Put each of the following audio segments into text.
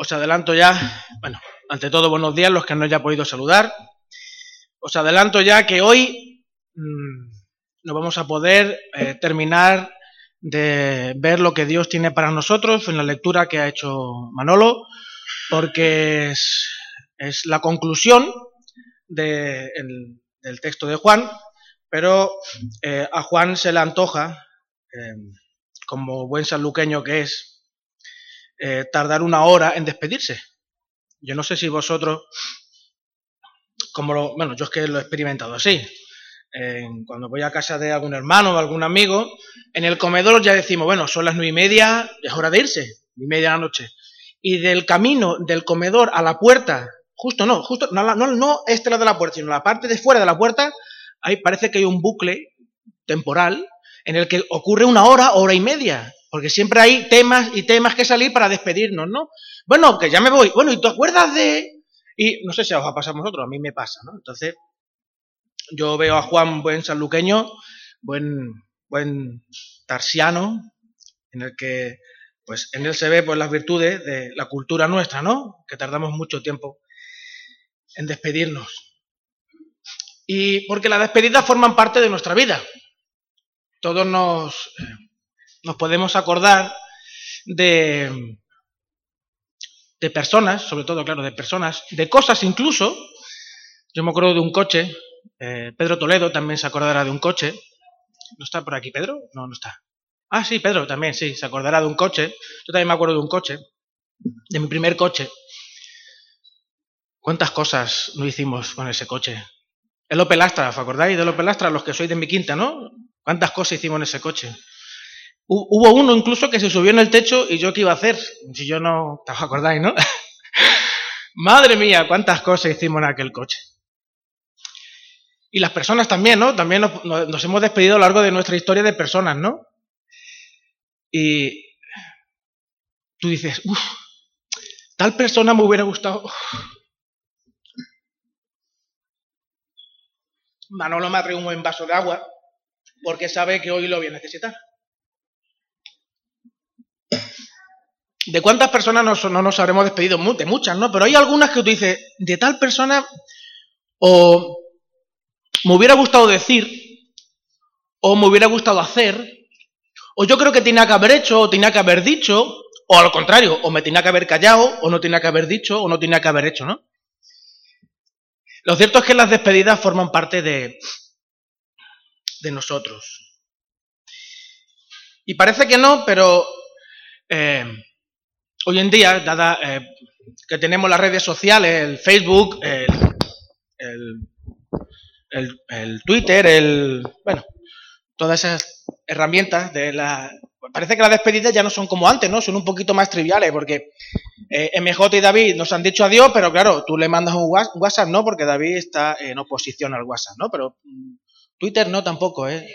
Os adelanto ya, bueno, ante todo buenos días los que no haya podido saludar. Os adelanto ya que hoy mmm, no vamos a poder eh, terminar de ver lo que Dios tiene para nosotros en la lectura que ha hecho Manolo, porque es, la conclusión de, el, del texto de Juan, pero eh, a Juan se le antoja, eh, como buen sanluqueño que es, eh, tardar una hora en despedirse. Yo no sé si vosotros, como lo, bueno, yo es que lo he experimentado así. Cuando voy a casa de algún hermano o algún amigo, en el comedor ya decimos, bueno, son las nueve y media, es hora de irse, y media de la noche. Y del camino del comedor a la puerta, justo no, justo, no, no, no este lado de la puerta, sino la parte de fuera de la puerta, ahí parece que hay un bucle temporal en el que ocurre una hora, hora y media. Porque siempre hay temas y temas que salir para despedirnos, ¿no? Bueno, que ya me voy. Bueno, ¿y tú acuerdas de...? Y no sé si os ha pasado a vosotros, a mí me pasa, ¿no? Entonces, yo veo a Juan buen sanluqueño, buen, buen tarsiano, en el que, pues, en él se ve pues, las virtudes de la cultura nuestra, ¿no? Que tardamos mucho tiempo en despedirnos. Y porque las despedidas forman parte de nuestra vida. Todos nos, nos podemos acordar de, de personas, sobre todo, claro, de personas, de cosas incluso. Yo me acuerdo de un coche, eh, Pedro Toledo también se acordará de un coche. ¿No está por aquí Pedro? No, no está. Ah, sí, Pedro también, sí, se acordará de un coche. Yo también me acuerdo de un coche, de mi primer coche. ¿Cuántas cosas no hicimos con ese coche? El Opel Astra, ¿os acordáis del Opel Astra? Los que sois de mi quinta, ¿no? ¿Cuántas cosas hicimos en ese coche? Hubo uno incluso que se subió en el techo y yo qué iba a hacer, si yo no, ¿te acordáis, no? Madre mía, cuántas cosas hicimos en aquel coche. Y las personas también, ¿no? También nos, hemos despedido a lo largo de nuestra historia de personas, ¿no? Y tú dices, uff, tal persona me hubiera gustado. Manolo me ha traído un buen vaso de agua porque sabe que hoy lo voy a necesitar. ¿De cuántas personas no nos habremos despedido? De muchas, ¿no? Pero hay algunas que tú dices, de tal persona, o me hubiera gustado decir, o me hubiera gustado hacer, o yo creo que tenía que haber hecho, o tenía que haber dicho, o al contrario, o me tenía que haber callado, o no tenía que haber dicho, o no tenía que haber hecho, ¿no? Lo cierto es que las despedidas forman parte de, de nosotros. Y parece que no, pero eh, hoy en día, dada eh, que tenemos las redes sociales, el Facebook, el, Twitter, el bueno, todas esas herramientas de la parece que las despedidas ya no son como antes, ¿no? Son un poquito más triviales porque eh, MJ y David nos han dicho adiós, pero claro, tú le mandas un WhatsApp, ¿no? Porque David está en oposición al WhatsApp, ¿no? Pero mm, Twitter no tampoco, ¿eh?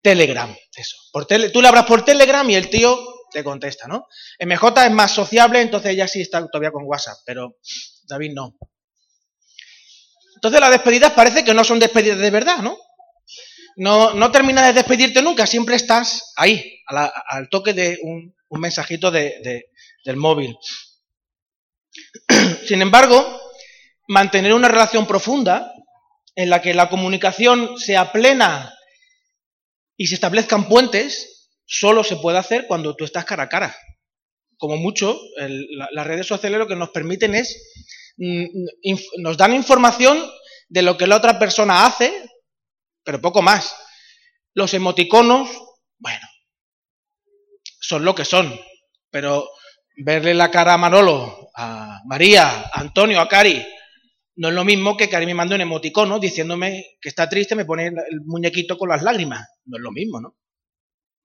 Telegram, eso. Por tele, tú le hablas por Telegram y el tío te contesta, ¿no? MJ es más sociable, entonces ya sí está todavía con WhatsApp, pero David no. Entonces las despedidas parece que no son despedidas de verdad, ¿no? No, no terminas de despedirte nunca, siempre estás ahí, al toque de un, mensajito de, del móvil. Sin embargo, mantener una relación profunda en la que la comunicación sea plena y se establezcan puentes, solo se puede hacer cuando tú estás cara a cara. Como mucho, el, la, las redes sociales lo que nos permiten es, mm, nos dan información de lo que la otra persona hace, pero poco más. Los emoticonos, bueno, son lo que son, pero verle la cara a Manolo, a María, a Antonio, a Cari, no es lo mismo que Cari me mande un emoticono diciéndome que está triste, me pone el muñequito con las lágrimas. No es lo mismo, ¿no?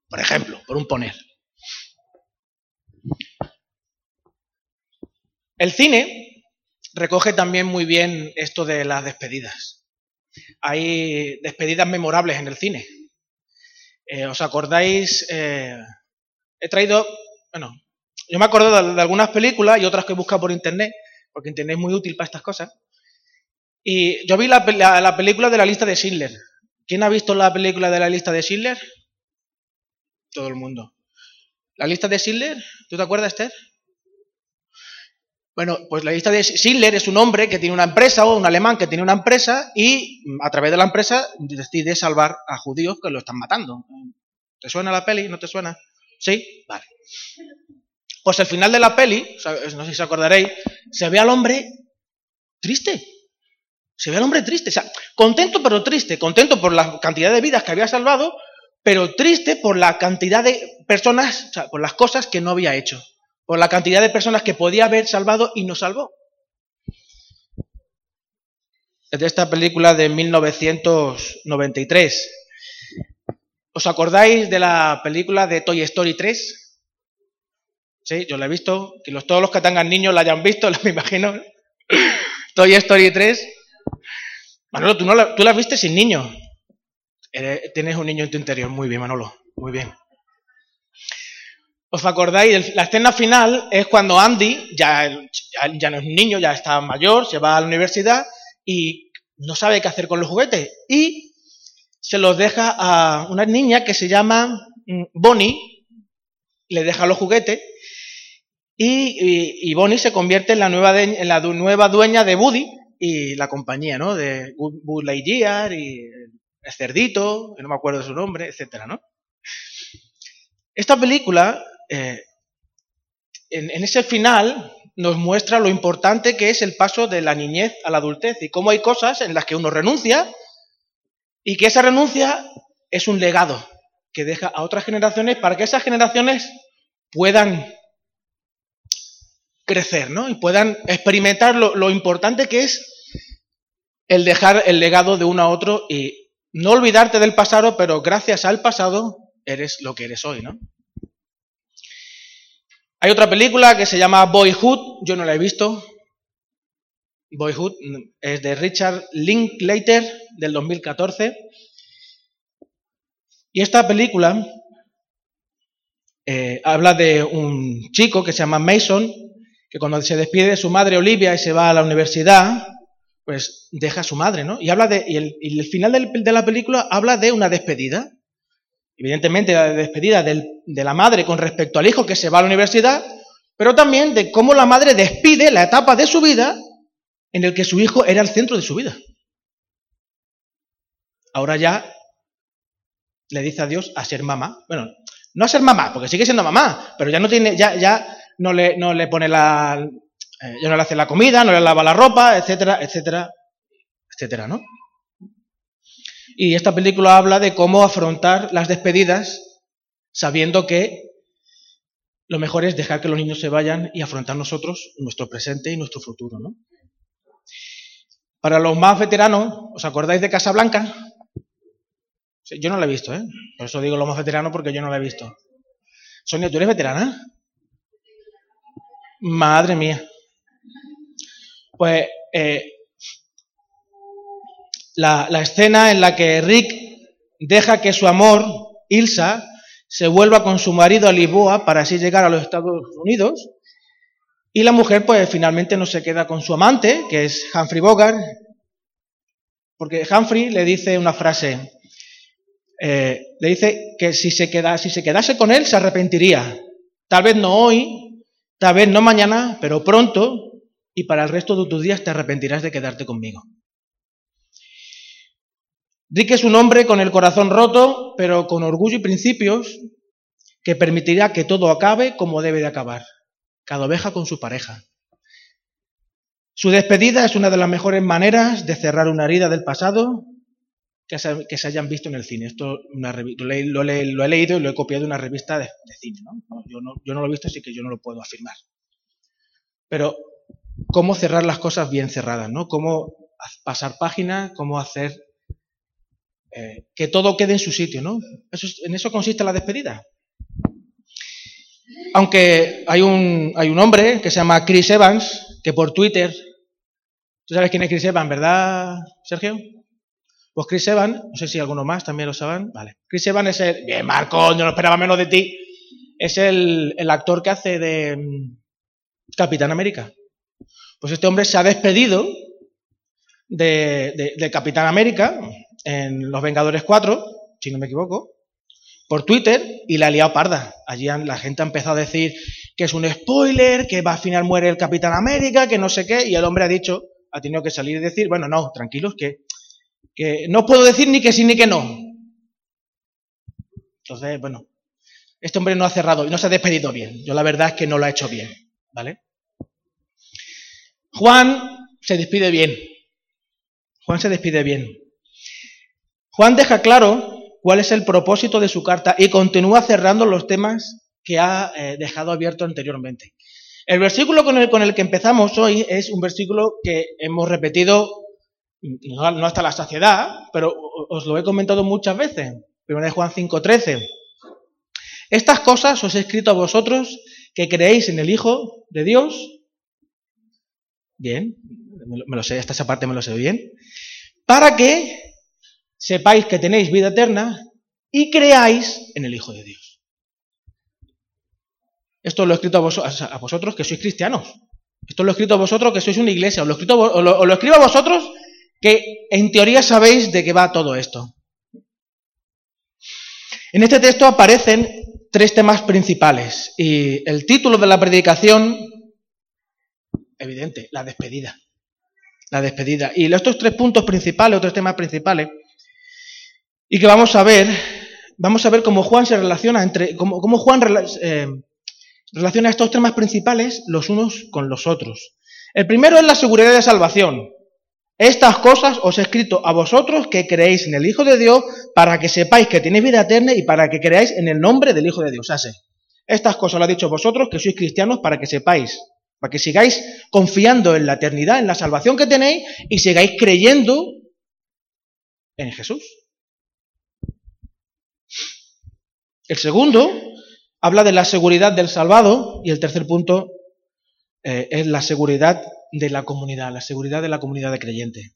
Por ejemplo, por un poner. El cine recoge también muy bien esto de las despedidas. Hay despedidas memorables en el cine. Eh, ¿Os acordáis? Eh, he traído, bueno, yo me acuerdo de, algunas películas y otras que he buscado por internet, porque internet es muy útil para estas cosas. Y yo vi la, la, la, película de la lista de Schindler. ¿Quién ha visto la película de la lista de Schindler? Todo el mundo. ¿La lista de Schindler? ¿Tú te acuerdas, Esther? Bueno, pues la lista de Schindler es un hombre que tiene una empresa o un alemán que tiene una empresa y a través de la empresa decide salvar a judíos que lo están matando. ¿Te suena la peli? ¿No te suena? ¿Sí? Vale. Pues al final de la peli, no sé si os acordaréis, se ve al hombre triste. Se ve al hombre triste. O sea, contento pero triste. Contento por la cantidad de vidas que había salvado, pero triste por la cantidad de personas, o sea, por las cosas que no había hecho por la cantidad de personas que podía haber salvado y no salvó. Es de esta película de 1993. ¿Os acordáis de la película de Toy Story 3? Sí, yo la he visto. Que todos los que tengan niños la hayan visto, me imagino. Toy Story 3. Manolo, tú, no la, tú la viste sin niño. tienes un niño en tu interior. Muy bien, Manolo. Muy bien. ¿Os acordáis? La escena final es cuando Andy, ya, ya, no es un niño, ya está mayor, se va a la universidad y no sabe qué hacer con los juguetes. Y se los deja a una niña que se llama mm, Bonnie, le deja los juguetes y, Bonnie se convierte en la, nueva en la nueva dueña de Woody y la compañía, ¿no? De Buzz Lightyear y el cerdito, no me acuerdo de su nombre, etcétera, ¿no? Esta película eh, en, ese final nos muestra lo importante que es el paso de la niñez a la adultez y cómo hay cosas en las que uno renuncia y que esa renuncia es un legado que deja a otras generaciones para que esas generaciones puedan crecer, ¿no? Y puedan experimentar lo, lo importante que es el dejar el legado de uno a otro y no olvidarte del pasado, pero gracias al pasado eres lo que eres hoy, ¿no? Hay otra película que se llama Boyhood, yo no la he visto. Boyhood es de Richard Linklater del 2014. Y esta película eh, habla de un chico que se llama Mason, que cuando se despide de su madre Olivia y se va a la universidad, pues deja a su madre, ¿no? Y habla de, y el, final de la película habla de una despedida. Evidentemente la despedida de la madre con respecto al hijo que se va a la universidad, pero también de cómo la madre despide la etapa de su vida en el que su hijo era el centro de su vida. Ahora ya le dice a Dios a ser mamá. Bueno, no a ser mamá, porque sigue siendo mamá, pero ya no tiene, ya, ya no le, no le pone la, eh, ya no le hace la comida, no le lava la ropa, etcétera, etcétera, etcétera, ¿no? Y esta película habla de cómo afrontar las despedidas sabiendo que lo mejor es dejar que los niños se vayan y afrontar nosotros nuestro presente y nuestro futuro. ¿no? Para los más veteranos, ¿os acordáis de Casablanca? Yo no la he visto, ¿eh? Por eso digo los más veteranos porque yo no la he visto. Sonia, ¿tú eres veterana? Madre mía. Pues eh, la, escena en la que Rick deja que su amor, Ilsa, se vuelva con su marido a Lisboa para así llegar a los Estados Unidos. Y la mujer, pues finalmente no se queda con su amante, que es Humphrey Bogart, porque Humphrey le dice una frase, eh, le dice que si se, queda, si se quedase con él se arrepentiría. Tal vez no hoy, tal vez no mañana, pero pronto, y para el resto de tus días te arrepentirás de quedarte conmigo. Rick es un hombre con el corazón roto, pero con orgullo y principios, que permitirá que todo acabe como debe de acabar, cada oveja con su pareja. Su despedida es una de las mejores maneras de cerrar una herida del pasado que se, hayan visto en el cine. Esto lo, he leído y lo he copiado de una revista de, cine. ¿no? yo no lo he visto, así que yo no lo puedo afirmar. Pero cómo cerrar las cosas bien cerradas, ¿no? Cómo pasar página, cómo hacer eh, que todo quede en su sitio, ¿no? en eso consiste la despedida. Aunque hay un, hay un hombre que se llama Chris Evans, que por Twitter, tú sabes quién es Chris Evans, ¿verdad, Sergio? Pues Chris Evans, no sé si alguno más también lo saben, vale. Chris Evans es el, bien Marco, yo no esperaba menos de ti, es el, actor que hace de mm, Capitán América. Pues este hombre se ha despedido de Capitán América, en Los Vengadores 4, si no me equivoco, por Twitter y la ha liado parda. Allí la gente ha empezado a decir que es un spoiler, que va a final muere el Capitán América, que no sé qué, y el hombre ha dicho, ha tenido que salir y decir, bueno, no, tranquilos, que, que no puedo decir ni que sí ni que no. Entonces, bueno, este hombre no ha cerrado y no se ha despedido bien. Yo la verdad es que no lo ha hecho bien, ¿vale? Juan se despide bien. Juan se despide bien. Juan deja claro cuál es el propósito de su carta y continúa cerrando los temas que ha eh, dejado abierto anteriormente. El versículo con el, que empezamos hoy es un versículo que hemos repetido no, hasta la saciedad, pero os lo he comentado muchas veces. Primero de Juan 5:13. Estas cosas os he escrito a vosotros que creéis en el Hijo de Dios. Bien, me lo sé, hasta esa parte me lo sé bien. Para que sepáis que tenéis vida eterna y creáis en el Hijo de Dios. Esto lo he escrito a, vosotros que sois cristianos. Esto lo he escrito a vosotros que sois una iglesia. Os lo, escrito, o lo escribo a vosotros que en teoría sabéis de qué va todo esto. En este texto aparecen tres temas principales y el título de la predicación, evidente, la despedida. La despedida. Y estos tres puntos principales, otros temas principales, y que vamos a ver, vamos a ver cómo Juan se relaciona entre, cómo, Juan eh, relaciona estos temas principales los unos con los otros. El primero es la seguridad de salvación. Estas cosas os he escrito a vosotros que creéis en el Hijo de Dios para que sepáis que tenéis vida eterna y para que creáis en el nombre del Hijo de Dios. Hace. Estas cosas lo ha dicho vosotros que sois cristianos para que sepáis, para que sigáis confiando en la eternidad, en la salvación que tenéis y sigáis creyendo en Jesús. El segundo habla de la seguridad del salvado y el tercer punto eh, es la seguridad de la comunidad, la seguridad de la comunidad de creyente.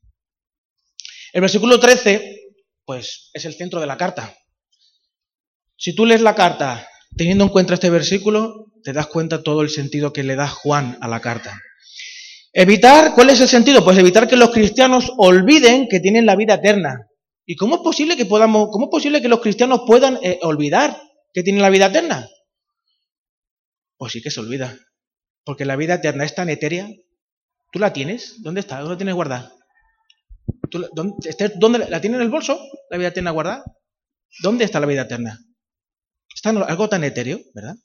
El versículo 13, pues es el centro de la carta. Si tú lees la carta teniendo en cuenta este versículo, te das cuenta todo el sentido que le da Juan a la carta. Evitar, ¿cuál es el sentido? Pues evitar que los cristianos olviden que tienen la vida eterna, ¿Y cómo es posible que podamos, cómo es posible que los cristianos puedan eh, olvidar que tienen la vida eterna? Pues sí que se olvida. Porque la vida eterna es tan etérea. ¿Tú la tienes? ¿Dónde está? ¿Dónde la tienes guardada? dónde, la tienes en el bolso? ¿La vida eterna guardada? ¿Dónde está la vida eterna? Está algo tan etéreo, ¿verdad?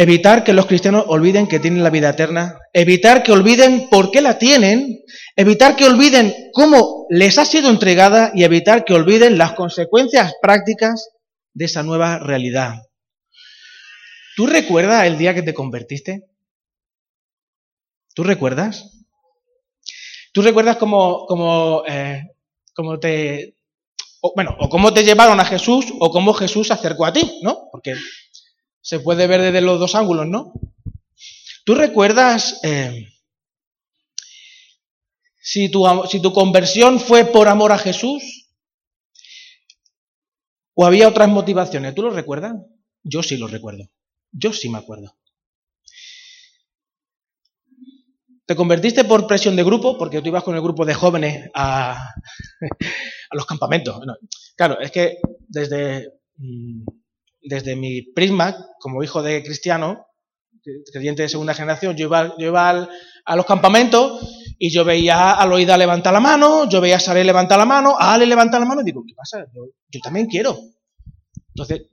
Evitar que los cristianos olviden que tienen la vida eterna. Evitar que olviden por qué la tienen. Evitar que olviden cómo les ha sido entregada y evitar que olviden las consecuencias prácticas de esa nueva realidad. ¿Tú recuerdas el día que te convertiste? ¿Tú recuerdas? ¿Tú recuerdas cómo, cómo, eh, cómo te... bueno, o cómo te llevaron a Jesús o cómo Jesús se acercó a ti, ¿no? Porque se puede ver desde los dos ángulos, ¿no? ¿Tú recuerdas eh, si, tu, si tu conversión fue por amor a Jesús o había otras motivaciones? ¿Tú lo recuerdas? Yo sí lo recuerdo. Yo sí me acuerdo. ¿Te convertiste por presión de grupo? Porque tú ibas con el grupo de jóvenes a, a los campamentos. claro, es que desde mm, desde mi prisma, como hijo de cristiano, creyente de segunda generación, yo iba, a los campamentos y yo veía a Loida levantar la mano, yo veía a Sare levantar la mano, a Ale levantar la mano y digo, ¿qué pasa? Yo, también quiero. Entonces,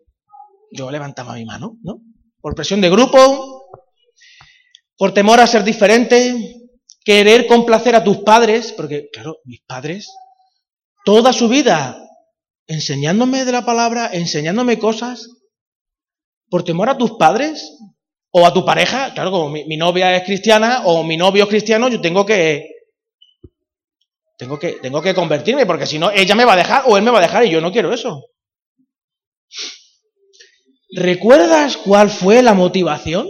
yo levantaba mi mano, ¿no? Por presión de grupo, por temor a ser diferente, querer complacer a tus padres, porque, claro, mis padres, toda su vida enseñándome de la palabra, enseñándome cosas, por temor a tus padres o a tu pareja, claro, como mi, novia es cristiana o mi novio es cristiano, yo tengo que, tengo que, tengo que convertirme, porque si no, ella me va a dejar o él me va a dejar y yo no quiero eso. ¿Recuerdas cuál fue la motivación?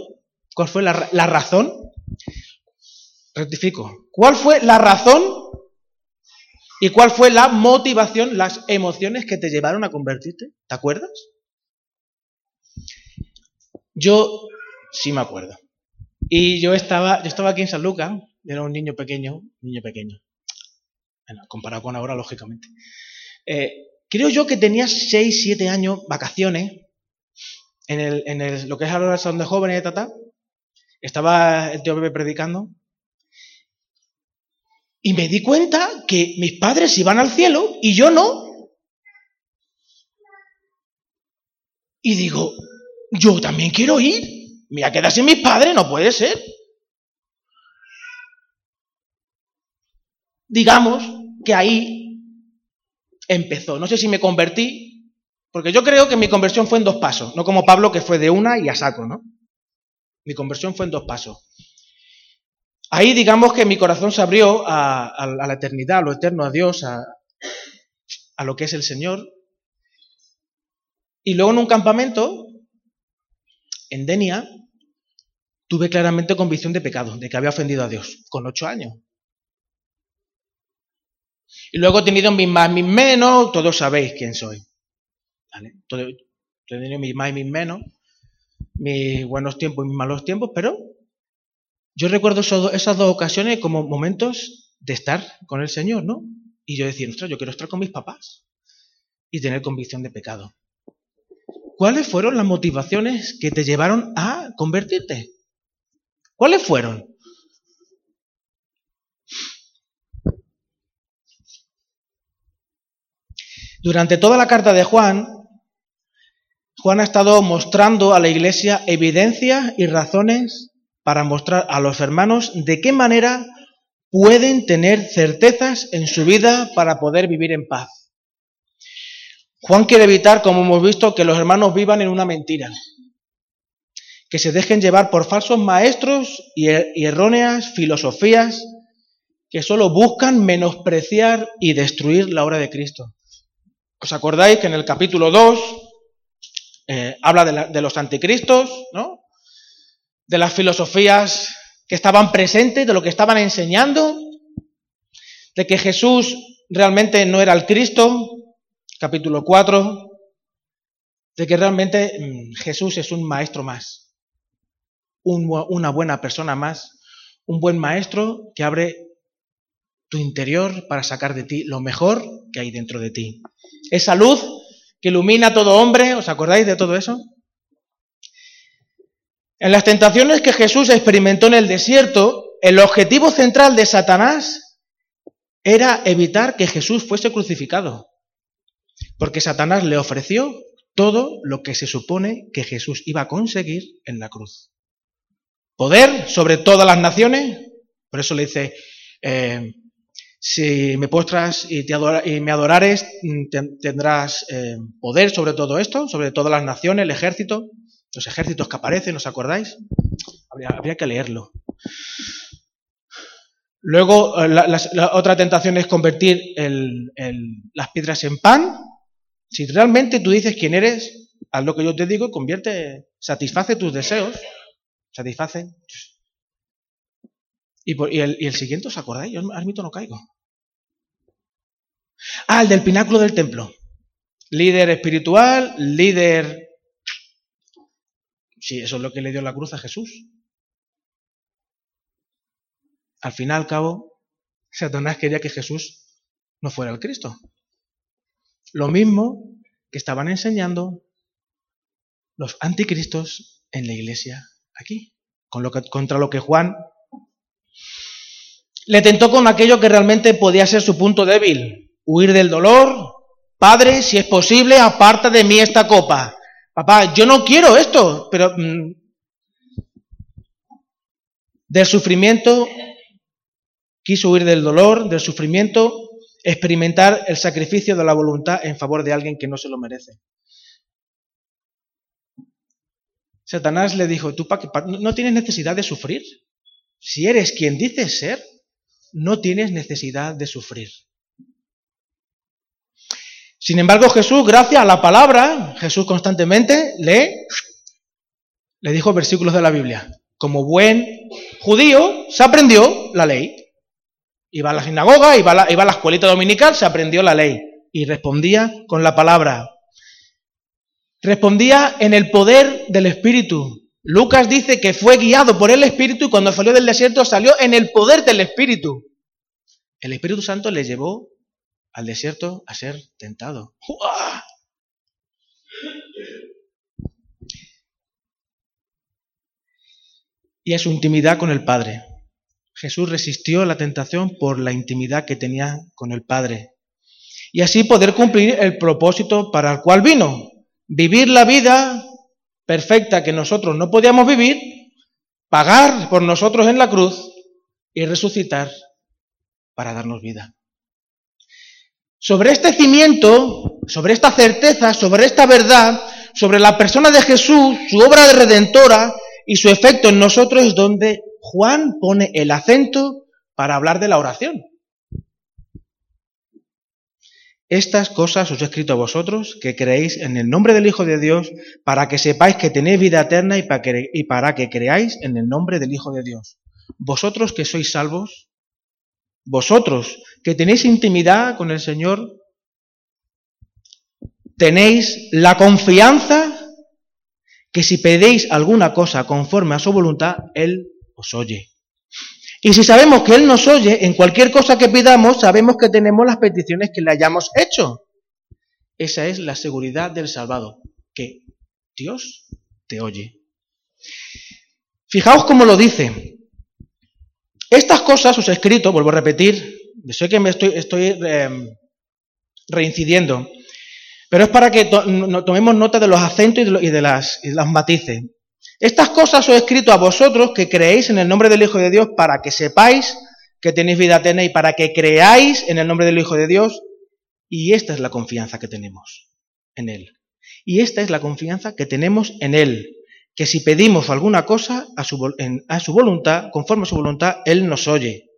¿Cuál fue la, la razón? Rectifico. ¿Cuál fue la razón y cuál fue la motivación, las emociones que te llevaron a convertirte? ¿Te acuerdas? Yo sí me acuerdo. Y yo estaba, yo estaba aquí en San Lucas, era un niño pequeño, niño pequeño. Bueno, comparado con ahora, lógicamente. Eh, creo yo que tenía 6, 7 años, vacaciones, en, el, en el, lo que es ahora el salón de jóvenes de Tata, estaba el tío Pepe predicando, y me di cuenta que mis padres iban al cielo y yo no. Y digo, yo también quiero ir. Me voy a quedar sin mis padres, no puede ser. Digamos que ahí empezó. No sé si me convertí, porque yo creo que mi conversión fue en dos pasos, no como Pablo que fue de una y a saco, ¿no? Mi conversión fue en dos pasos. Ahí digamos que mi corazón se abrió a, la eternidad, a lo eterno, a Dios, a lo que es el Señor. Y luego en un campamento, en Denia, tuve claramente convicción de pecado, de que había ofendido a Dios, con ocho años. Y luego he tenido mis más, mis menos, todos sabéis quién soy. ¿Vale? he tenido mis más y mis menos, mis buenos tiempos y mis malos tiempos, pero yo recuerdo esas dos ocasiones como momentos de estar con el Señor, ¿no? Y yo decía, ostras, yo quiero estar con mis papás y tener convicción de pecado. ¿Cuáles fueron las motivaciones que te llevaron a convertirte? ¿Cuáles fueron? Durante toda la carta de Juan, Juan ha estado mostrando a la iglesia evidencias y razones para mostrar a los hermanos de qué manera pueden tener certezas en su vida para poder vivir en paz. Juan quiere evitar, como hemos visto, que los hermanos vivan en una mentira, que se dejen llevar por falsos maestros y, er-, erróneas filosofías que solo buscan menospreciar y destruir la obra de Cristo. ¿Os acordáis que en el capítulo 2 eh, habla de, de, los anticristos, ¿no? de las filosofías que estaban presentes, de lo que estaban enseñando, de que Jesús realmente no era el Cristo, capítulo 4, de que realmente mm, Jesús es un maestro más, una buena persona más, un buen maestro que abre tu interior para sacar de ti lo mejor que hay dentro de ti. Esa luz que ilumina a todo hombre, ¿os acordáis de todo eso? En las tentaciones que Jesús experimentó en el desierto, el objetivo central de Satanás era evitar que Jesús fuese crucificado, porque Satanás le ofreció todo lo que se supone que Jesús iba a conseguir en la cruz. Poder sobre todas las naciones, por eso le dice, eh, si me postras y, me adorares, tendrás eh, poder sobre todo esto, sobre todas las naciones, el ejército los ejércitos que aparecen, ¿os acordáis? Habría, que leerlo. Luego, eh, la, otra tentación es convertir las piedras en pan. Si realmente tú dices quién eres, haz lo que yo te digo y convierte, satisface tus deseos. Satisface. Y, el, siguiente, ¿os acordáis? Yo al mito no caigo. Ah, el del pináculo del templo. Líder espiritual, líder Sí, eso es lo que le dio la cruz a Jesús. Al fin y al cabo, Satanás quería que Jesús no fuera el Cristo. Lo mismo que estaban enseñando los anticristos en la iglesia aquí, contra lo que Juan le tentó con aquello que realmente podía ser su punto débil, huir del dolor. Padre, si es posible, aparta de mí esta copa. Papá, yo no quiero esto, pero mm, del sufrimiento quiso huir del dolor, del sufrimiento, experimentar el sacrificio de la voluntad en favor de alguien que no se lo merece. Satanás le dijo, tú no tienes necesidad de sufrir. Si eres quien dices ser, no tienes necesidad de sufrir. Sin embargo, Jesús, gracias a la palabra, Jesús constantemente lee, le dijo versículos de la Biblia. Como buen judío, se aprendió la ley. Iba a la sinagoga, iba a la, iba a la escuelita dominical, se aprendió la ley y respondía con la palabra. Respondía en el poder del Espíritu. Lucas dice que fue guiado por el Espíritu y cuando salió del desierto salió en el poder del Espíritu. El Espíritu Santo le llevó al desierto a ser tentado. Y a su intimidad con el Padre. Jesús resistió la tentación por la intimidad que tenía con el Padre. Y así poder cumplir el propósito para el cual vino. Vivir la vida perfecta que nosotros no podíamos vivir, pagar por nosotros en la cruz y resucitar para darnos vida. Sobre este cimiento, sobre esta certeza, sobre esta verdad, sobre la persona de Jesús, su obra de redentora y su efecto en nosotros es donde Juan pone el acento para hablar de la oración. Estas cosas os he escrito a vosotros que creéis en el nombre del Hijo de Dios, para que sepáis que tenéis vida eterna y para que, y para que creáis en el nombre del Hijo de Dios. Vosotros que sois salvos, vosotros que tenéis intimidad con el Señor, tenéis la confianza que si pedéis alguna cosa conforme a su voluntad, Él os oye. Y si sabemos que Él nos oye, en cualquier cosa que pidamos, sabemos que tenemos las peticiones que le hayamos hecho. Esa es la seguridad del salvado, que Dios te oye. Fijaos cómo lo dice. Estas cosas os he escrito, vuelvo a repetir, sé que me estoy, em, reincidiendo, pero es para que tomemos nota de los acentos y de, las, y de matices. Estas cosas os he escrito a vosotros que creéis en el nombre del Hijo de Dios para que sepáis que tenéis vida eterna y para que creáis en el nombre del Hijo de Dios. Y esta es la confianza que tenemos en Él. Y esta es la confianza que tenemos en Él. Que si pedimos alguna cosa a su, voluntad, conforme a su voluntad, Él nos oye.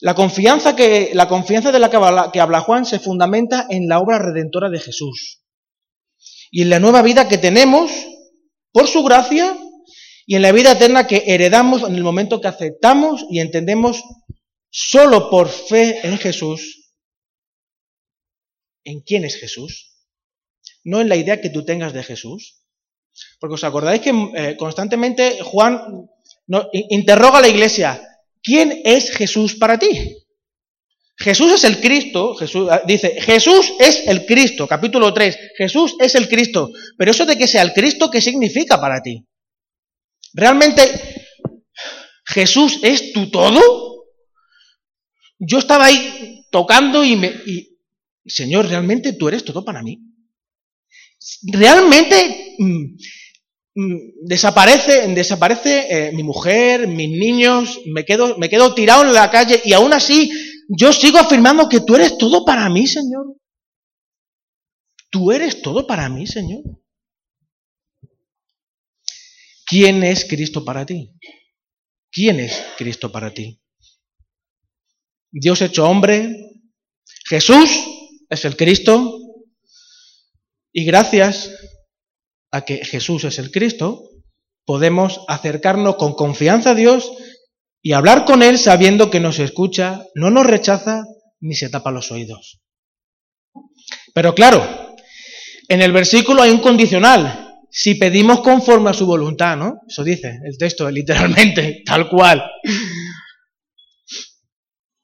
La confianza, que, la confianza de la que habla Juan se fundamenta en la obra redentora de Jesús y en la nueva vida que tenemos por su gracia y en la vida eterna que heredamos en el momento que aceptamos y entendemos solo por fe en Jesús. ¿En quién es Jesús? No en la idea que tú tengas de Jesús. Porque os acordáis que eh, constantemente Juan interroga a la iglesia, ¿quién es Jesús para ti? Jesús es el Cristo, Jesús, ah, dice, Jesús es el Cristo, capítulo 3, Jesús es el Cristo, pero eso de que sea el Cristo, ¿qué significa para ti? ¿Realmente Jesús es tu todo? Yo estaba ahí tocando y me... Señor, ¿realmente tú eres todo para mí? ¿Realmente mm, mm, desaparece, desaparece eh, mi mujer, mis niños, me quedo, me quedo tirado en la calle y aún así yo sigo afirmando que tú eres todo para mí, Señor. Tú eres todo para mí, Señor. ¿Quién es Cristo para ti? ¿Quién es Cristo para ti? Dios hecho hombre, Jesús es el Cristo, y gracias a que Jesús es el Cristo, podemos acercarnos con confianza a Dios y hablar con Él sabiendo que nos escucha, no nos rechaza ni se tapa los oídos. Pero claro, en el versículo hay un condicional. Si pedimos conforme a su voluntad, ¿no? Eso dice el texto, literalmente, tal cual.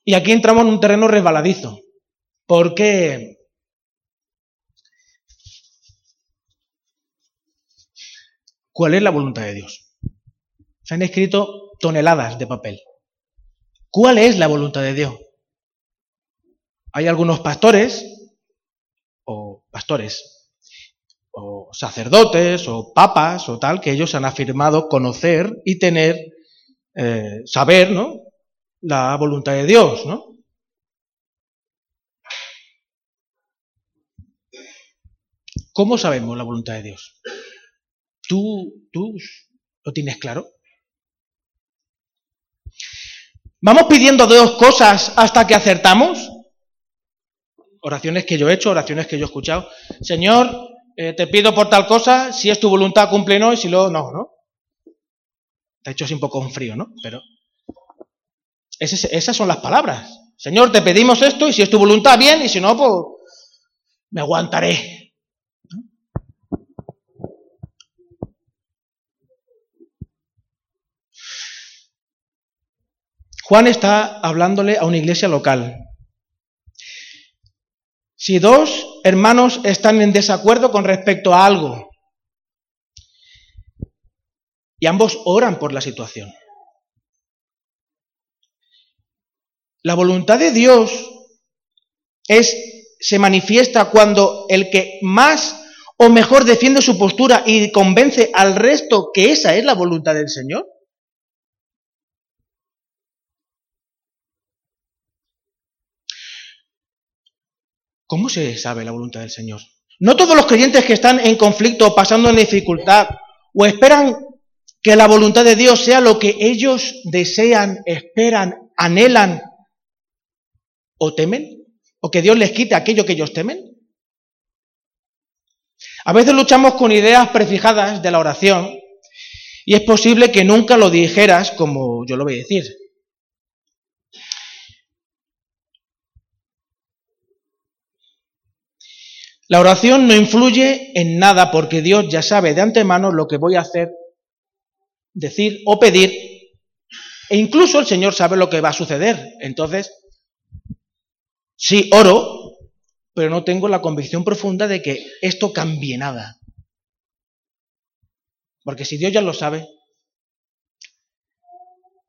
Y aquí entramos en un terreno resbaladizo. Porque ¿cuál es la voluntad de Dios? Se han escrito toneladas de papel. ¿Cuál es la voluntad de Dios? Hay algunos pastores, o pastores, o sacerdotes, o papas, o tal, que ellos han afirmado conocer y tener, eh, saber, ¿no? La voluntad de Dios, ¿no? ¿Cómo sabemos la voluntad de Dios? ¿Tú, tú lo tienes claro? ¿Vamos pidiendo dos cosas hasta que acertamos? Oraciones que yo he hecho, oraciones que yo he escuchado. Señor, eh, te pido por tal cosa, si es tu voluntad cumple no, y si lo no, ¿no? Te ha hecho así un poco un frío, ¿no? Pero esas son las palabras. Señor, te pedimos esto y si es tu voluntad, bien, y si no, pues me aguantaré. Juan está hablándole a una iglesia local. Si dos hermanos están en desacuerdo con respecto a algo y ambos oran por la situación. La voluntad de Dios es, se manifiesta cuando el que más o mejor defiende su postura y convence al resto que esa es la voluntad del Señor. ¿Cómo se sabe la voluntad del Señor? No todos los creyentes que están en conflicto, pasando en dificultad, o esperan que la voluntad de Dios sea lo que ellos desean, esperan, anhelan o temen, o que Dios les quite aquello que ellos temen. A veces luchamos con ideas prefijadas de la oración y es posible que nunca lo dijeras como yo lo voy a decir. La oración no influye en nada porque Dios ya sabe de antemano lo que voy a hacer, decir o pedir, e incluso el Señor sabe lo que va a suceder. Entonces, sí oro, pero no tengo la convicción profunda de que esto cambie nada. Porque si Dios ya lo sabe,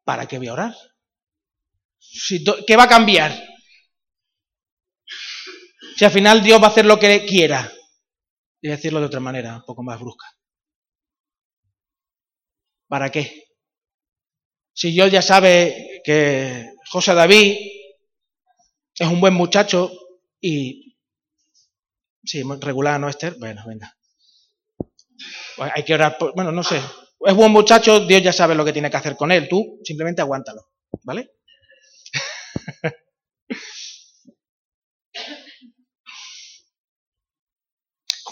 ¿para qué voy a orar? ¿Qué va a cambiar? Si al final Dios va a hacer lo que quiera. Y decirlo de otra manera, un poco más brusca. ¿Para qué? Si Dios ya sabe que José David es un buen muchacho y... Sí, regular, ¿no, Esther? Bueno, venga. Pues hay que orar por... Bueno, no sé. Es buen muchacho, Dios ya sabe lo que tiene que hacer con él. Tú simplemente aguántalo. ¿Vale?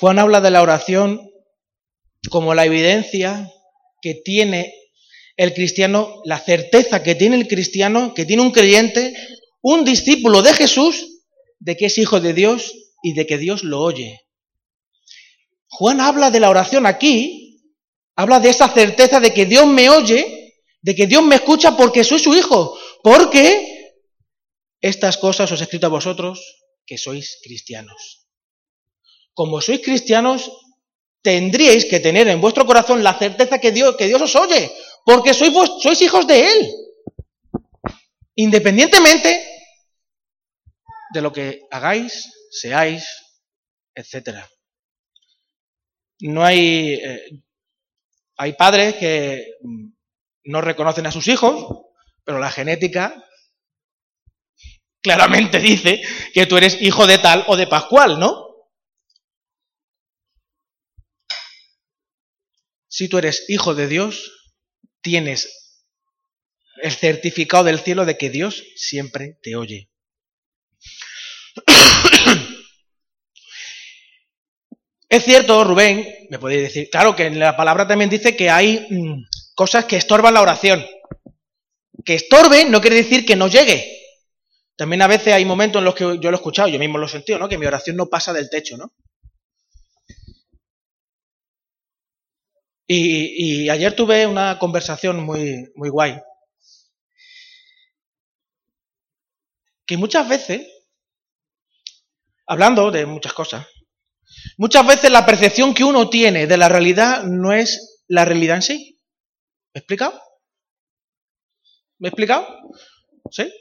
Juan habla de la oración como la evidencia que tiene el cristiano, la certeza que tiene el cristiano, que tiene un creyente, un discípulo de Jesús, de que es hijo de Dios y de que Dios lo oye. Juan habla de la oración aquí, habla de esa certeza de que Dios me oye, de que Dios me escucha porque soy su hijo, porque estas cosas os he escrito a vosotros que sois cristianos como sois cristianos, tendríais que tener en vuestro corazón la certeza que Dios, os oye, porque sois, hijos de Él. Independientemente de lo que hagáis, seáis, etc. No hay, eh, hay padres que no reconocen a sus hijos, pero la genética claramente dice que tú eres hijo de tal o de Pascual, ¿no? Si tú eres hijo de Dios, tienes el certificado del cielo de que Dios siempre te oye. Es cierto, Rubén, me podéis decir, claro que en la palabra también dice que hay mm, cosas que estorban la oración. Que estorbe no quiere decir que no llegue. También a veces hay momentos en los que yo lo he escuchado, yo mismo lo he sentido, ¿no? Que mi oración no pasa del techo, ¿no? Y, ayer tuve una conversación muy, muy guay. Que muchas veces, hablando de muchas cosas, muchas veces la percepción que uno tiene de la realidad no es la realidad en sí. ¿Me he explicado? ¿Me he explicado? ¿Sí?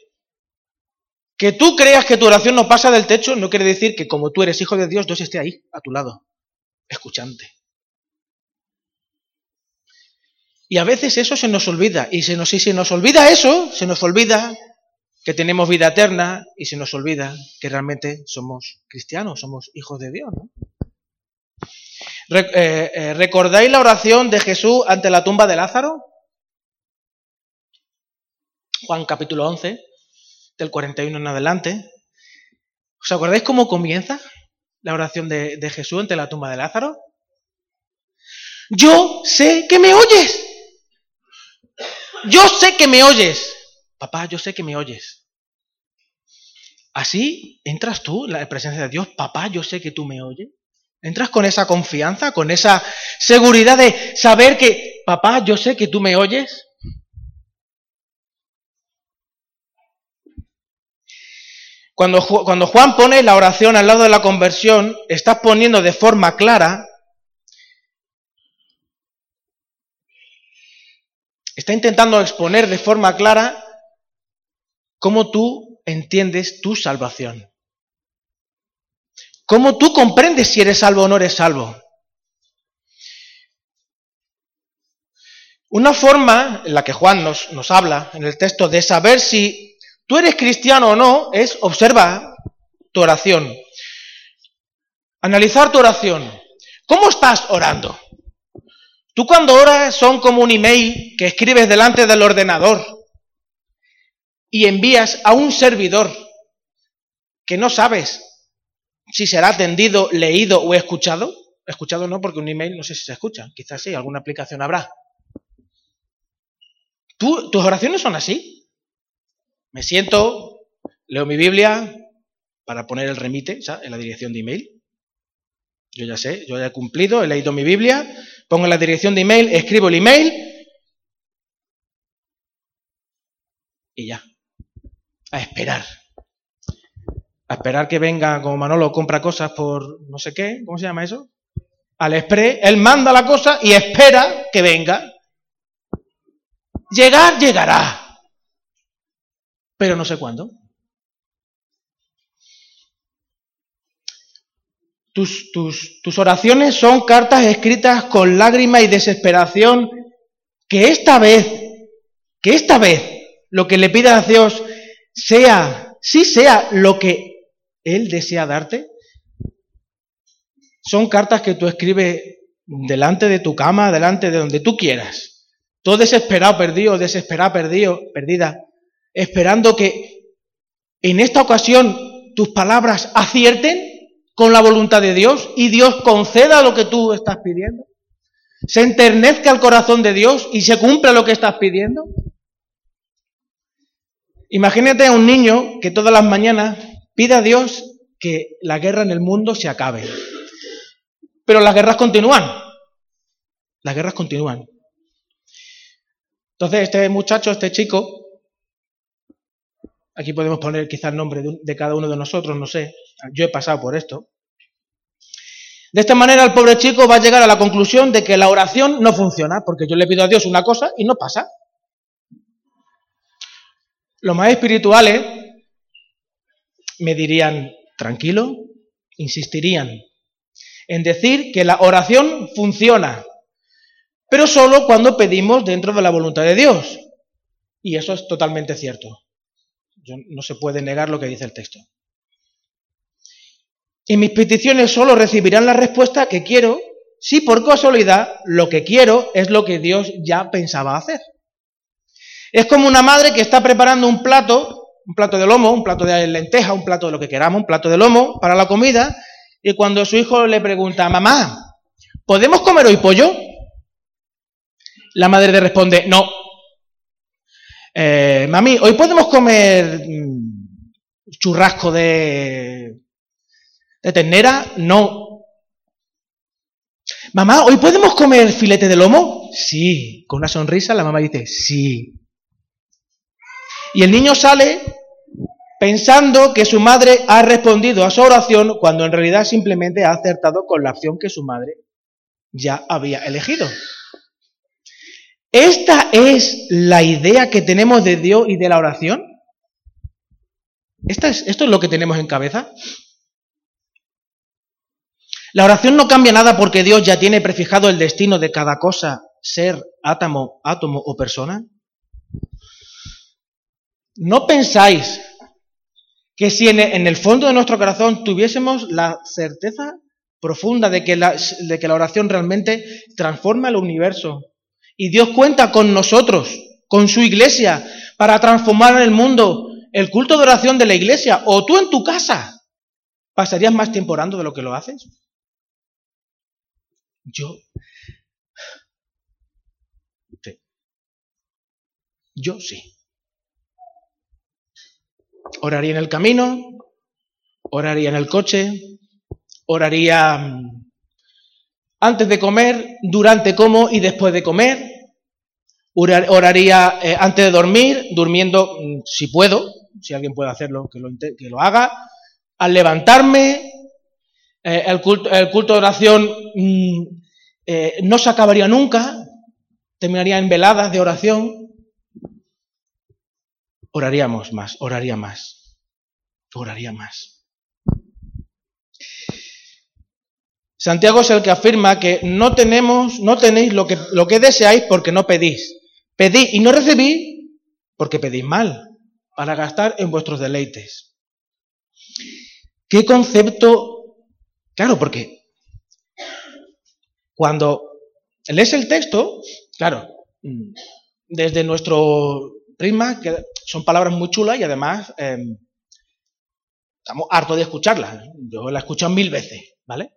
Que tú creas que tu oración no pasa del techo no quiere decir que como tú eres hijo de Dios, Dios esté ahí, a tu lado, escuchante. Y a veces eso se nos olvida. Y si se nos olvida eso, se nos olvida que tenemos vida eterna y se nos olvida que realmente somos cristianos, somos hijos de Dios. Eh, eh, ¿Recordáis la oración de Jesús ante la tumba de Lázaro? Juan capítulo 11, del 41 en adelante. ¿Os acordáis cómo comienza la oración de Jesús ante la tumba de Lázaro? Yo sé que me oyes yo sé que me oyes. Papá, yo sé que me oyes. Así entras tú en la presencia de Dios. Papá, yo sé que tú me oyes. Entras con esa confianza, con esa seguridad de saber que, papá, yo sé que tú me oyes. Cuando, Juan pone la oración al lado de la conversión, está poniendo de forma clara está intentando exponer de forma clara cómo tú entiendes tu salvación. Cómo tú comprendes si eres salvo o no eres salvo. Una forma en la que Juan nos, nos habla en el texto de saber si tú eres cristiano o no es observar tu oración. Analizar tu oración. ¿Cómo estás orando? Tú cuando oras son como un email que escribes delante del ordenador y envías a un servidor que no sabes si será atendido, leído o escuchado. Escuchado no, porque un email no sé si se escucha, quizás sí, alguna aplicación habrá. ¿Tú, ¿Tus oraciones son así? Me siento, leo mi Biblia para poner el remite en la dirección de email. Yo ya sé, yo ya he cumplido, he leído mi Biblia, pongo la dirección de email, escribo el email y ya. A esperar. A esperar que venga, como Manolo compra cosas por no sé qué, ¿cómo se llama eso? Al express, él manda la cosa y espera que venga. Llegar, llegará. Pero no sé cuándo. Tus, tus, oraciones son cartas escritas con lágrima y desesperación que esta vez, que esta vez lo que le pidas a Dios sea, sí sea lo que Él desea darte. Son cartas que tú escribes delante de tu cama, delante de donde tú quieras. Todo desesperado, perdido, desesperado, perdido, perdida, esperando que en esta ocasión tus palabras acierten con la voluntad de Dios y Dios conceda lo que tú estás pidiendo? ¿Se enternezca el corazón de Dios y se cumpla lo que estás pidiendo? Imagínate a un niño que todas las mañanas pida a Dios que la guerra en el mundo se acabe. Pero las guerras continúan. Las guerras continúan. Entonces, este muchacho, este chico, aquí podemos poner quizás el nombre de cada uno de nosotros, no sé, yo he pasado por esto. De esta manera el pobre chico va a llegar a la conclusión de que la oración no funciona, porque yo le pido a Dios una cosa y no pasa. Los más espirituales me dirían, tranquilo, insistirían en decir que la oración funciona, pero solo cuando pedimos dentro de la voluntad de Dios. Y eso es totalmente cierto. No se puede negar lo que dice el texto. Y mis peticiones solo recibirán la respuesta que quiero si por casualidad lo que quiero es lo que Dios ya pensaba hacer. Es como una madre que está preparando un plato, un plato de lomo, un plato de lenteja, un plato de lo que queramos, un plato de lomo para la comida, y cuando su hijo le pregunta, mamá, ¿podemos comer hoy pollo? La madre le responde, no. Eh, mami, ¿hoy podemos comer mm, churrasco de ¿De ternera? No. Mamá, ¿hoy podemos comer filete de lomo? Sí. Con una sonrisa la mamá dice, sí. Y el niño sale pensando que su madre ha respondido a su oración cuando en realidad simplemente ha acertado con la opción que su madre ya había elegido. ¿Esta es la idea que tenemos de Dios y de la oración? ¿Esto es lo que tenemos en cabeza? La oración no cambia nada porque Dios ya tiene prefijado el destino de cada cosa, ser, átomo, átomo o persona. ¿No pensáis que si en el fondo de nuestro corazón tuviésemos la certeza profunda de que la, de que la oración realmente transforma el universo y Dios cuenta con nosotros, con su iglesia, para transformar en el mundo el culto de oración de la iglesia, o tú en tu casa, ¿pasarías más tiempo orando de lo que lo haces? Yo. Sí. Yo sí. Oraría en el camino, oraría en el coche, oraría mm, antes de comer, durante como y después de comer. Oraría eh, antes de dormir, durmiendo mm, si puedo, si alguien puede hacerlo, que lo, haga. Al levantarme, eh, el, culto, de oración mm, eh, no se acabaría nunca, terminaría en veladas de oración, oraríamos más, oraría más, oraría más. Santiago es el que afirma que no tenemos, no tenéis lo que, lo que deseáis porque no pedís. Pedís y no recibís porque pedís mal, para gastar en vuestros deleites. ¿Qué concepto? Claro, porque cuando lees el texto, claro, desde nuestro prisma, que son palabras muy chulas y además em, estamos hartos de escucharlas. Yo la he escuchado mil veces, ¿vale?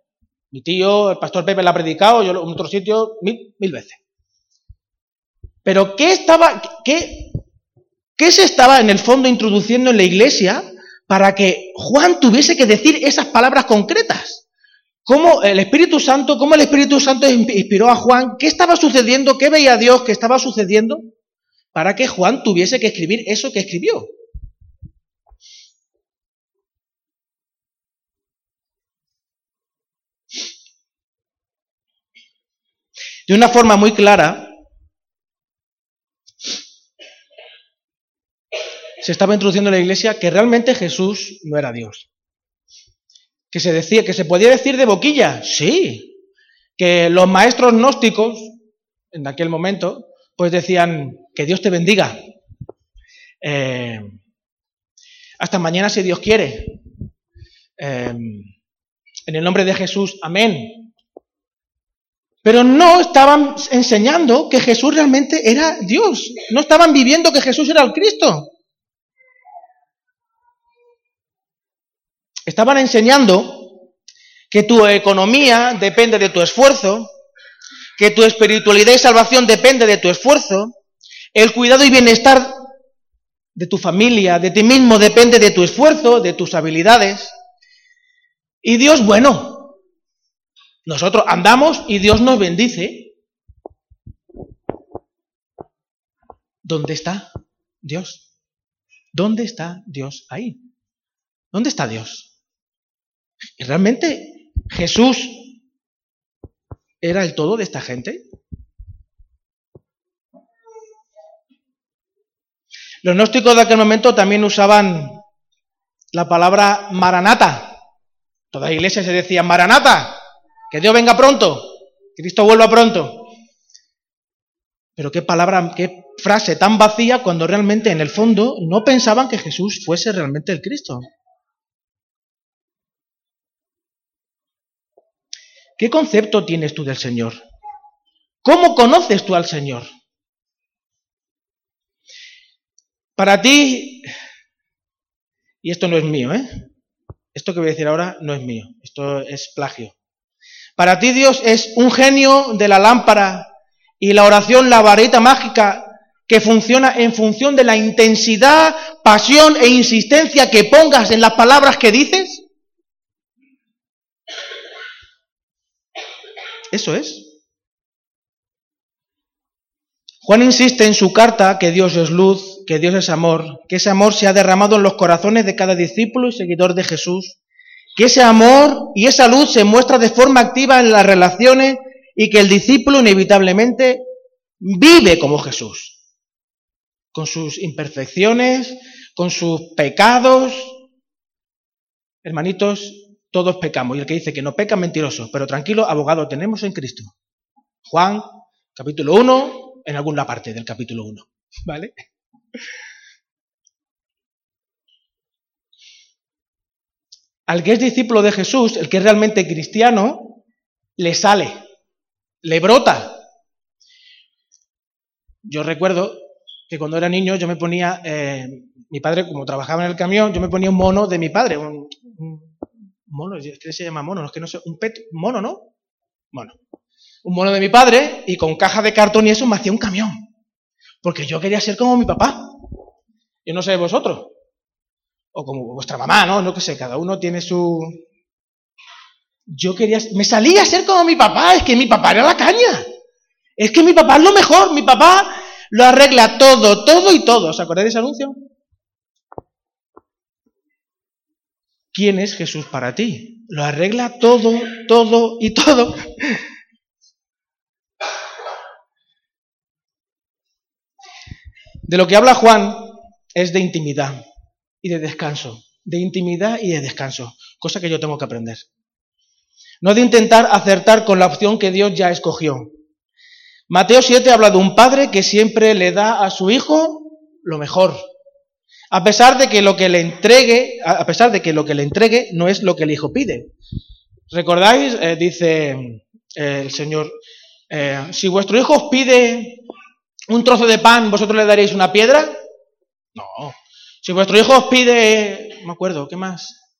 Mi tío, el pastor Pepe la ha predicado, yo en otro sitio mil, veces. Pero ¿qué estaba, qué, qué se estaba en el fondo introduciendo en la iglesia para que Juan tuviese que decir esas palabras concretas? ¿Cómo el Espíritu Santo, cómo el Espíritu Santo inspiró a Juan? ¿Qué estaba sucediendo? ¿Qué veía Dios que estaba sucediendo? Para que Juan tuviese que escribir eso que escribió. De una forma muy clara, se estaba introduciendo en la iglesia que realmente Jesús no era Dios. Que se decía, que se podía decir de boquilla, sí. Que los maestros gnósticos, en aquel momento, pues decían, que Dios te bendiga. Eh, hasta mañana si Dios quiere. Eh, en el nombre de Jesús, amén. Pero no estaban enseñando que Jesús realmente era Dios. No estaban viviendo que Jesús era el Cristo. Estaban enseñando que tu economía depende de tu esfuerzo, que tu espiritualidad y salvación depende de tu esfuerzo, el cuidado y bienestar de tu familia, de ti mismo, depende de tu esfuerzo, de tus habilidades. Y Dios, bueno, nosotros andamos y Dios nos bendice. ¿Dónde está Dios? ¿Dónde está Dios ahí? ¿Dónde está Dios? ¿Y realmente Jesús era el todo de esta gente? Los gnósticos de aquel momento también usaban la palabra maranata. Toda iglesia se decía maranata, que Dios venga pronto, Cristo vuelva pronto. Pero qué palabra, qué frase tan vacía cuando realmente en el fondo no pensaban que Jesús fuese realmente el Cristo. ¿Qué concepto tienes tú del Señor? ¿Cómo conoces tú al Señor? Para ti, y esto no es mío, ¿eh? Esto que voy a decir ahora no es mío, esto es plagio. Para ti Dios es un genio de la lámpara y la oración, la varita mágica que funciona en función de la intensidad, pasión e insistencia que pongas en las palabras que dices. Eso es. Juan insiste en su carta que Dios es luz, que Dios es amor, que ese amor se ha derramado en los corazones de cada discípulo y seguidor de Jesús, que ese amor y esa luz se muestra de forma activa en las relaciones y que el discípulo inevitablemente vive como Jesús, con sus imperfecciones, con sus pecados. Hermanitos, todos pecamos. Y el que dice que no peca, mentiroso. Pero tranquilo, abogado tenemos en Cristo. Juan, capítulo 1, en alguna parte del capítulo 1. ¿Vale? Al que es discípulo de Jesús, el que es realmente cristiano, le sale, le brota. Yo recuerdo que cuando era niño yo me ponía, eh, mi padre como trabajaba en el camión, yo me ponía un mono de mi padre, un, mono, que se llama mono, no es que no sé, un pet, mono, ¿no? Mono. Un mono de mi padre y con caja de cartón y eso me hacía un camión. Porque yo quería ser como mi papá. Yo no sé vosotros. O como vuestra mamá, ¿no? No que sé, cada uno tiene su... Yo quería... Me salía a ser como mi papá, es que mi papá era la caña. Es que mi papá es lo mejor, mi papá lo arregla todo, todo y todo. ¿Os acordáis de ese anuncio? ¿Quién es Jesús para ti? Lo arregla todo, todo y todo. De lo que habla Juan es de intimidad y de descanso, de intimidad y de descanso, cosa que yo tengo que aprender. No de intentar acertar con la opción que Dios ya escogió. Mateo 7 habla de un padre que siempre le da a su hijo lo mejor, a pesar de que lo que le entregue, a pesar de que lo que le entregue no es lo que el hijo pide. ¿Recordáis? Eh, dice eh, el Señor, eh, si vuestro hijo os pide un trozo de pan, ¿vosotros le daréis una piedra? No. Si vuestro hijo os pide, no me acuerdo, ¿qué más?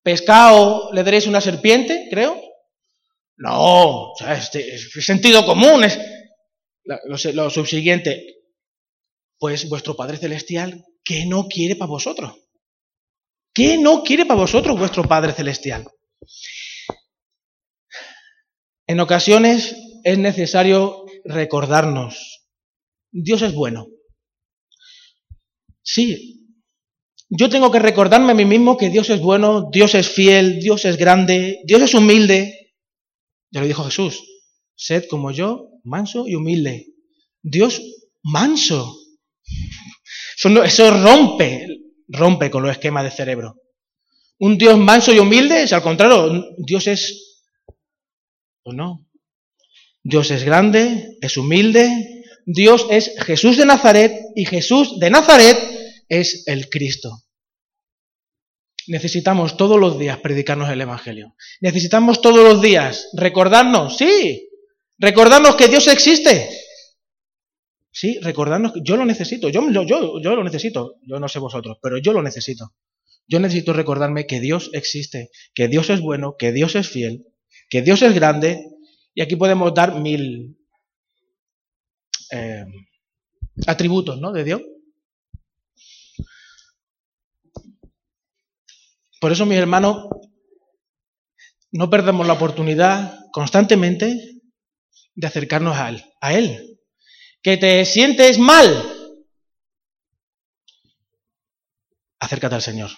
Pescado, ¿le daréis una serpiente, creo? No, o sea, este, es sentido común, es lo, subsiguiente. Pues vuestro Padre Celestial, ¿qué no quiere para vosotros? ¿Qué no quiere para vosotros vuestro Padre Celestial? En ocasiones es necesario recordarnos, Dios es bueno. Sí, yo tengo que recordarme a mí mismo que Dios es bueno, Dios es fiel, Dios es grande, Dios es humilde. Ya lo dijo Jesús, sed como yo, manso y humilde. Dios manso. Eso, rompe, rompe con los esquemas de cerebro. Un Dios manso y humilde, es al contrario, Dios es... ¿O no? Dios es grande, es humilde, Dios es Jesús de Nazaret y Jesús de Nazaret es el Cristo. Necesitamos todos los días predicarnos el Evangelio. Necesitamos todos los días recordarnos, sí, recordarnos que Dios existe. Sí, recordarnos que yo lo necesito, yo, yo, yo, lo necesito, yo no sé vosotros, pero yo lo necesito. Yo necesito recordarme que Dios existe, que Dios es bueno, que Dios es fiel, que Dios es grande, y aquí podemos dar mil eh, atributos ¿no? de Dios. Por eso, mis hermanos, no perdamos la oportunidad constantemente de acercarnos a Él. A él. Que te sientes mal, acércate al Señor.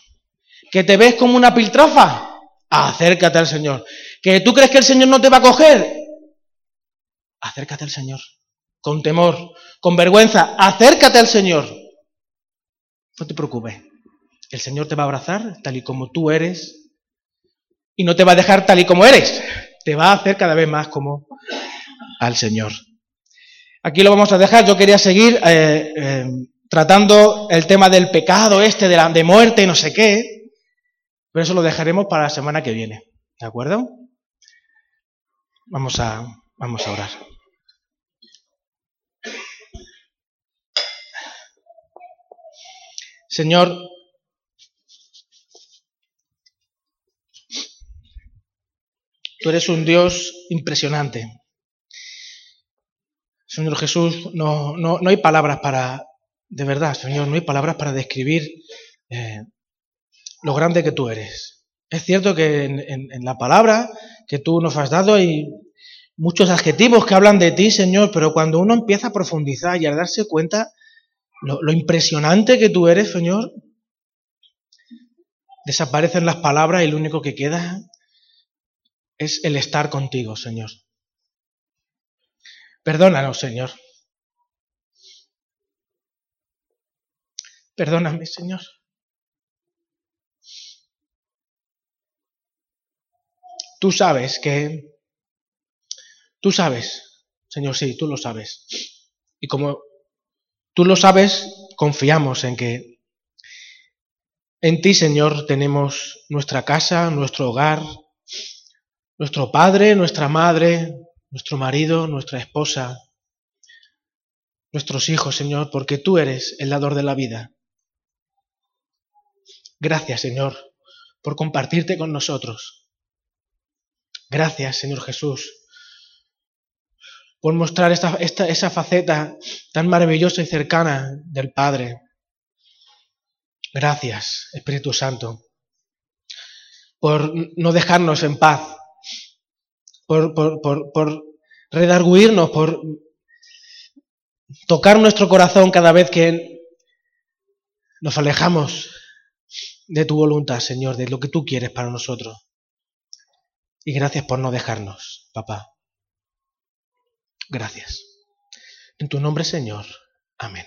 Que te ves como una piltrafa, acércate al Señor. Que tú crees que el Señor no te va a coger, acércate al Señor. Con temor, con vergüenza, acércate al Señor. No te preocupes. El Señor te va a abrazar tal y como tú eres y no te va a dejar tal y como eres. Te va a hacer cada vez más como al Señor. Aquí lo vamos a dejar. Yo quería seguir eh, eh, tratando el tema del pecado este, de, la, de muerte y no sé qué. Pero eso lo dejaremos para la semana que viene. ¿De acuerdo? Vamos a, vamos a orar. Señor, Tú eres un Dios impresionante. Señor Jesús, no, no, no hay palabras para, de verdad, Señor, no hay palabras para describir eh, lo grande que tú eres. Es cierto que en, la palabra que tú nos has dado hay muchos adjetivos que hablan de ti, Señor, pero cuando uno empieza a profundizar y a darse cuenta lo, lo impresionante que tú eres, Señor, desaparecen las palabras y lo único que queda es el estar contigo, Señor. Perdónanos, Señor. Perdóname, Señor. Tú sabes que... Tú sabes, Señor, sí, tú lo sabes. Y como tú lo sabes, confiamos en que en ti, Señor, tenemos nuestra casa, nuestro hogar, nuestro padre, nuestra madre, nuestro marido, nuestra esposa, nuestros hijos, Señor, porque tú eres el dador de la vida. Gracias, Señor, por compartirte con nosotros. Gracias, Señor Jesús, por mostrar esta, esa faceta tan maravillosa y cercana del Padre. Gracias, Espíritu Santo, por no dejarnos en paz por, por, redarguirnos, por tocar nuestro corazón cada vez que nos alejamos de tu voluntad, Señor, de lo que tú quieres para nosotros. Y gracias por no dejarnos, papá. Gracias. En tu nombre, Señor. Amén.